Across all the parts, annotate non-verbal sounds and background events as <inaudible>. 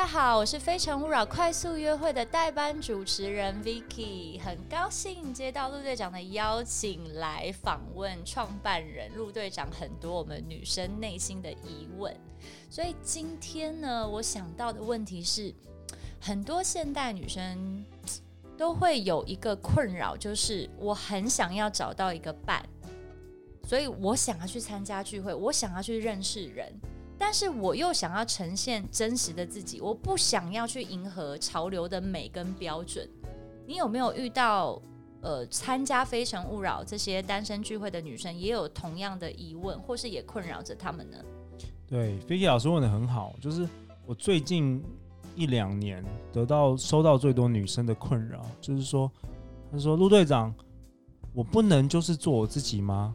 大家好，我是非诚勿扰快速约会的代班主持人 Vicky，很高兴接到陆队长的邀请来访问创办人陆队长，很多我们女生内心的疑问。所以今天呢，我想到的问题是，很多现代女生都会有一个困扰，就是我很想要找到一个伴，所以我想要去参加聚会，我想要去认识人，但是我又想要呈现真实的自己，我不想要去迎合潮流的美跟标准。你有没有遇到呃，参加非诚勿扰这些单身聚会的女生，也有同样的疑问，或是也困扰着她们呢？对，菲菲老师问得很好，就是我最近一两年得到收到最多女生的困扰，就是说，他说陆队长，我不能就是做我自己吗？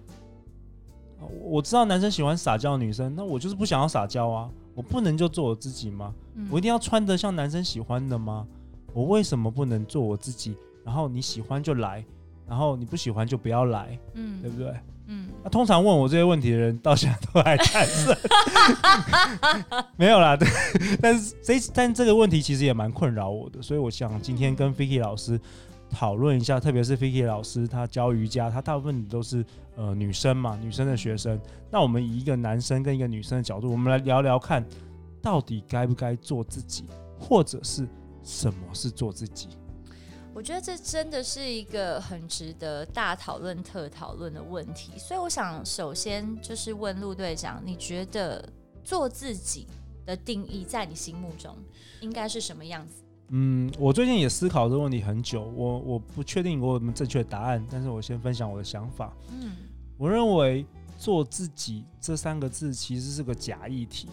我知道男生喜欢撒娇女生，那我就是不想要撒娇啊，我不能就做我自己吗？嗯、我一定要穿得像男生喜欢的吗？我为什么不能做我自己？然后你喜欢就来，然后你不喜欢就不要来，嗯，对不对？嗯，那、啊、通常问我这些问题的人，到现在都还单身，<laughs> 没有啦。对，但是这但这个问题其实也蛮困扰我的，所以我想今天跟 Vicky 老师讨论一下，特别是 Vicky 老师她教瑜伽，她大部分都是呃女生嘛，女生的学生。那我们以一个男生跟一个女生的角度，我们来聊聊看，到底该不该做自己，或者是什么是做自己？我觉得这真的是一个很值得大讨论、特讨论的问题，所以我想首先就是问陆队长，你觉得做自己的定义在你心目中应该是什么样子？嗯，我最近也思考这个问题很久，我我不确定我有什么正确的答案，但是我先分享我的想法。嗯，我认为做自己这三个字其实是个假议题，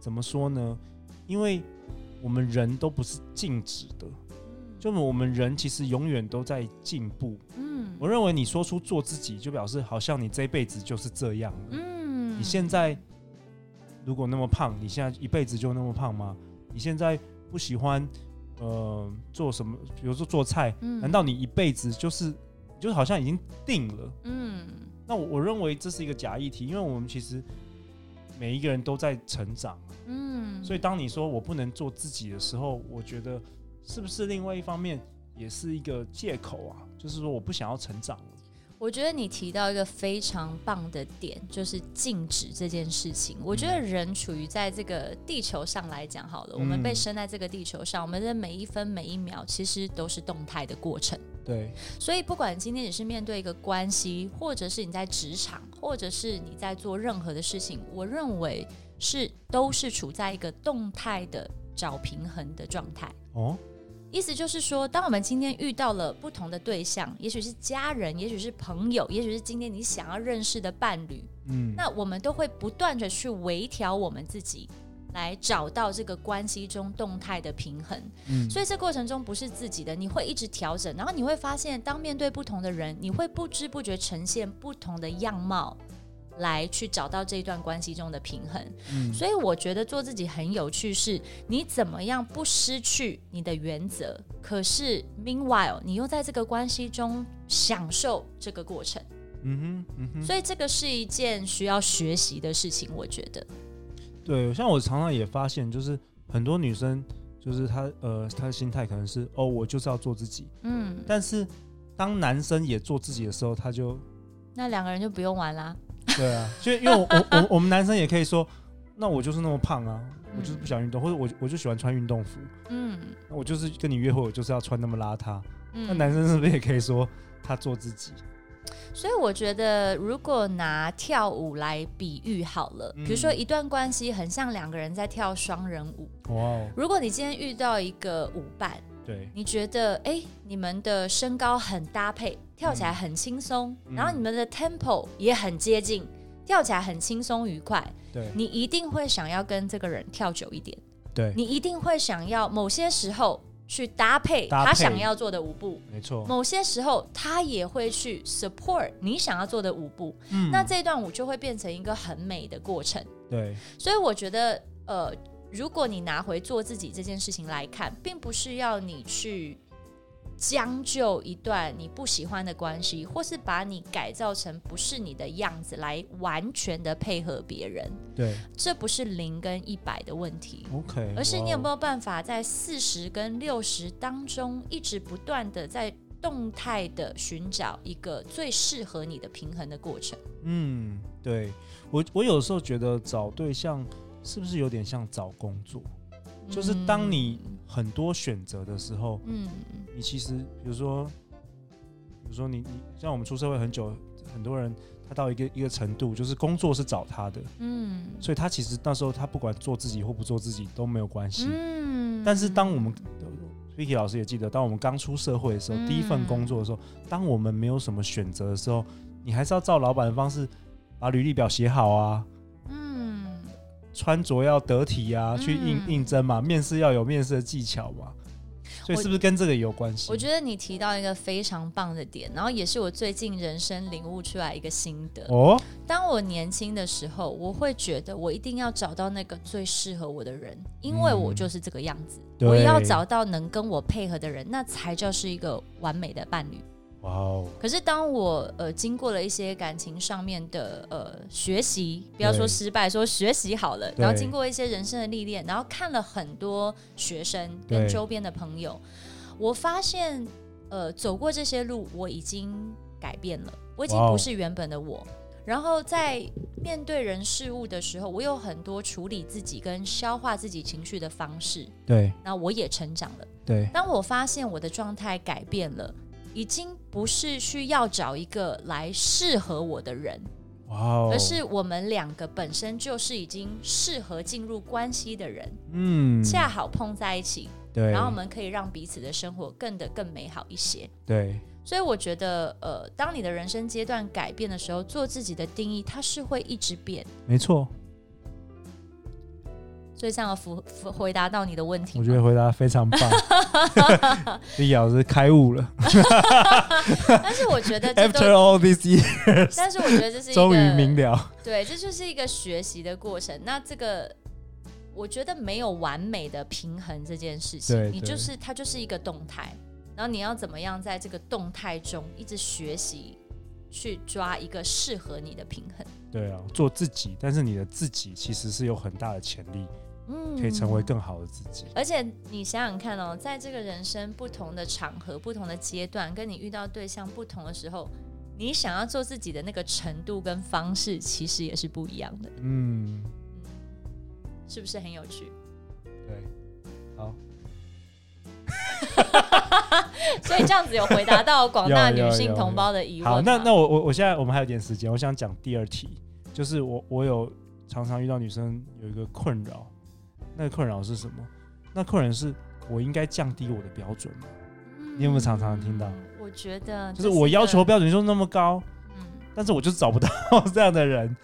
怎么说呢？因为我们人都不是静止的。就我们人其实永远都在进步。嗯，我认为你说出做自己，就表示好像你这辈子就是这样。嗯，你现在如果那么胖，你现在一辈子就那么胖吗？你现在不喜欢呃做什么，比如说做菜，嗯，难道你一辈子就是就好像已经定了？嗯，那我我认为这是一个假议题，因为我们其实每一个人都在成长。嗯，所以当你说我不能做自己的时候，我觉得。是不是另外一方面也是一个借口啊？就是说我不想要成长。我觉得你提到一个非常棒的点，就是静止这件事情。我觉得人处于在这个地球上来讲，好了，嗯、我们被生在这个地球上，我们的每一分每一秒其实都是动态的过程。对，所以不管今天你是面对一个关系，或者是你在职场，或者是你在做任何的事情，我认为是都是处在一个动态的找平衡的状态。哦。意思就是说，当我们今天遇到了不同的对象，也许是家人，也许是朋友，也许是今天你想要认识的伴侣，嗯，那我们都会不断的去微调我们自己，来找到这个关系中动态的平衡。嗯，所以这过程中不是自己的，你会一直调整，然后你会发现，当面对不同的人，你会不知不觉呈现不同的样貌。来去找到这一段关系中的平衡，嗯，所以我觉得做自己很有趣，是你怎么样不失去你的原则，可是 meanwhile 你又在这个关系中享受这个过程，嗯哼，嗯哼，所以这个是一件需要学习的事情，我觉得。对，像我常常也发现，就是很多女生，就是她呃，她的心态可能是哦，我就是要做自己，嗯，但是当男生也做自己的时候，他就那两个人就不用玩啦。对啊，<laughs> 所以因为我我我我们男生也可以说，那我就是那么胖啊，我就是不想运动，或者我我就喜欢穿运动服，嗯，那我就是跟你约会，我就是要穿那么邋遢，嗯，那男生是不是也可以说他做自己？所以我觉得，如果拿跳舞来比喻好了，比如说一段关系很像两个人在跳双人舞，哇，如果你今天遇到一个舞伴。对，你觉得哎，你们的身高很搭配，跳起来很轻松，嗯、然后你们的 tempo 也很接近，跳起来很轻松愉快。对，你一定会想要跟这个人跳久一点。对，你一定会想要某些时候去搭配他想要做的舞步。没错，某些时候他也会去 support 你想要做的舞步。嗯，那这段舞就会变成一个很美的过程。对，所以我觉得呃。如果你拿回做自己这件事情来看，并不是要你去。将就一段你不喜欢的关系，或是把你改造成不是你的样子，来完全的配合别人。对，这不是零跟一百的问题。OK，而是你有没有办法在四十跟六十当中，一直不断的在动态的寻找一个最适合你的平衡的过程。嗯，对，我我有时候觉得找对象是不是有点像找工作？就是当你很多选择的时候，嗯，你其实比如说，比如说你你像我们出社会很久，很多人他到一个一个程度，就是工作是找他的，嗯，所以他其实那时候他不管做自己或不做自己都没有关系，嗯。但是当我们 Vicky 老师也记得，当我们刚出社会的时候，第一份工作的时候，当我们没有什么选择的时候，你还是要照老板的方式把履历表写好啊。穿着要得体呀、啊，去应应征嘛，面试要有面试的技巧嘛，所以是不是跟这个有关系？我觉得你提到一个非常棒的点，然后也是我最近人生领悟出来一个心得哦。当我年轻的时候，我会觉得我一定要找到那个最适合我的人，因为我就是这个样子，我要找到能跟我配合的人，那才叫是一个完美的伴侣。哇哦！可是当我呃经过了一些感情上面的呃学习，不要说失败，说学习好了，然后经过一些人生的历练，然后看了很多学生跟周边的朋友，我发现呃走过这些路，我已经改变了，我已经不是原本的我。然后在面对人事物的时候，我有很多处理自己跟消化自己情绪的方式。对，那我也成长了。对，当我发现我的状态改变了。已经不是需要找一个来适合我的人.而是我们两个本身就是已经适合进入关系的人，嗯，恰好碰在一起，对，然后我们可以让彼此的生活更得更美好一些，对，所以我觉得，呃，当你的人生阶段改变的时候，做自己的定义，它是会一直变，没错。所以这样回回答到你的问题，我觉得回答非常棒，<laughs> 李老师开悟了。但是我觉得，After all these years，但是我觉得这是终于明了。对，这就是一个学习的过程。那这个，我觉得没有完美的平衡这件事情，你就是它就是一个动态，然后你要怎么样在这个动态中一直学习，去抓一个适合你的平衡。对啊，做自己，但是你的自己其实是有很大的潜力。嗯，可以成为更好的自己。而且你想想看哦，在这个人生不同的场合、不同的阶段，跟你遇到对象不同的时候，你想要做自己的那个程度跟方式，其实也是不一样的。嗯，是不是很有趣？对，好。<laughs> 所以这样子有回答到广大 <laughs> 女性同胞的疑问。好，那那我我我现在我们还有点时间，我想讲第二题，就是我我有常常遇到女生有一个困扰。那个困扰是什么？那困扰是我应该降低我的标准吗？嗯、你有没有常常听到？我觉得就是我要求标准就那么高，嗯，但是我就是找不到 <laughs> 这样的人，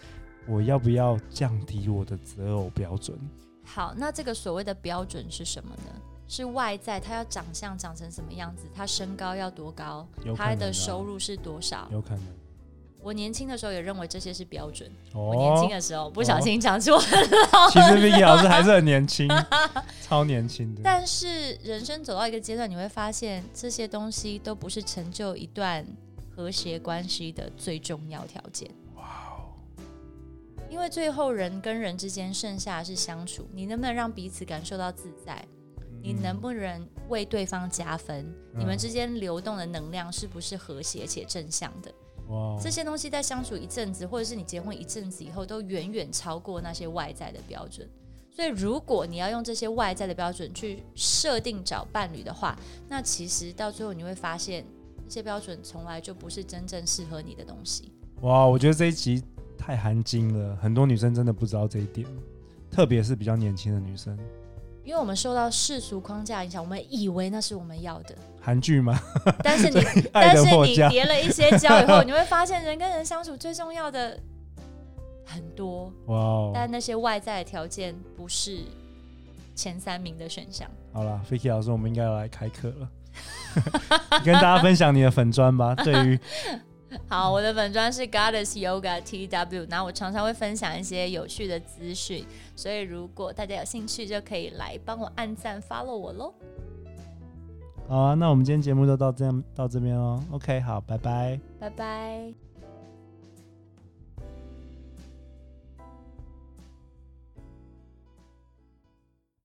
我要不要降低我的择偶标准？好，那这个所谓的标准是什么呢？是外在，他要长相长成什么样子？他身高要多高？他的收入是多少？有可能。我年轻的时候也认为这些是标准。哦、我年轻的时候不小心讲出很老。其实 Vicky 老师还是很年轻，<laughs> 超年轻的。但是人生走到一个阶段，你会发现这些东西都不是成就一段和谐关系的最重要条件。哇哦！因为最后人跟人之间剩下的是相处，你能不能让彼此感受到自在？嗯、你能不能为对方加分？嗯、你们之间流动的能量是不是和谐且正向的？Wow. 这些东西在相处一阵子，或者是你结婚一阵子以后，都远远超过那些外在的标准。所以，如果你要用这些外在的标准去设定找伴侣的话，那其实到最后你会发现，这些标准从来就不是真正适合你的东西。哇，我觉得这一集太含金了，很多女生真的不知道这一点，特别是比较年轻的女生。因为我们受到世俗框架影响，我们以为那是我们要的韩剧吗？但是你，<laughs> 但是你叠了一些胶以后，<laughs> 你会发现人跟人相处最重要的很多哇.但那些外在的条件不是前三名的选项。好了，Fiki 老师，我们应该要来开课了，<laughs> 跟大家分享你的粉砖吧。对于 <laughs> 好，我的粉专是 Goddess Yoga TW，那我常常会分享一些有趣的资讯，所以如果大家有兴趣，就可以来帮我按赞 follow 我喽。好啊，那我们今天节目就到这样到这边喽。OK，好，拜拜，拜拜。